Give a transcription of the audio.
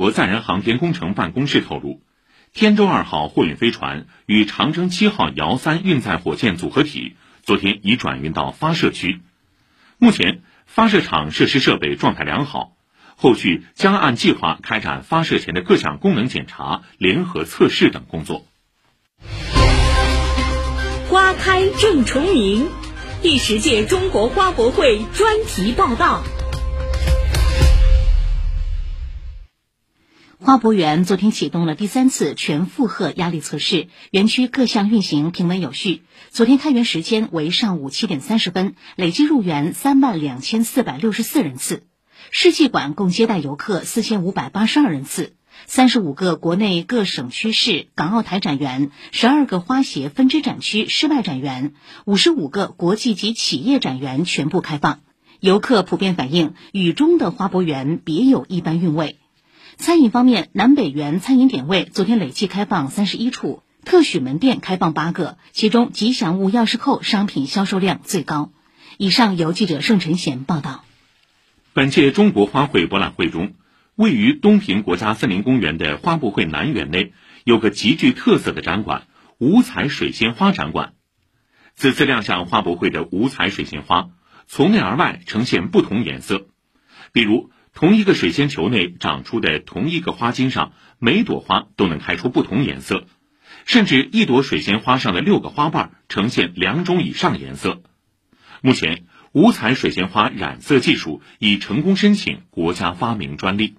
国载人航天工程办公室透露，天舟二号货运飞船与长征七号遥三运载火箭组合体昨天已转运到发射区，目前发射场设施设备状态良好，后续将按计划开展发射前的各项功能检查、联合测试等工作。花开正重明，第十届中国花博会专题报道。花博园昨天启动了第三次全负荷压力测试，园区各项运行平稳有序。昨天开园时间为上午七点三十分，累计入园三万两千四百六十四人次，世纪馆共接待游客四千五百八十二人次。三十五个国内各省区市港澳台展园，十二个花协分支展区室外展园，五十五个国际及企业展园全部开放。游客普遍反映，雨中的花博园别有一般韵味。餐饮方面，南北园餐饮点位昨天累计开放三十一处，特许门店开放八个，其中吉祥物钥匙扣商品销售量最高。以上由记者盛晨贤报道。本届中国花卉博览会中。位于东平国家森林公园的花博会南园内，有个极具特色的展馆——五彩水仙花展馆。此次亮相花博会的五彩水仙花，从内而外呈现不同颜色。比如，同一个水仙球内长出的同一个花茎上，每朵花都能开出不同颜色，甚至一朵水仙花上的六个花瓣呈现两种以上颜色。目前，五彩水仙花染色技术已成功申请国家发明专利。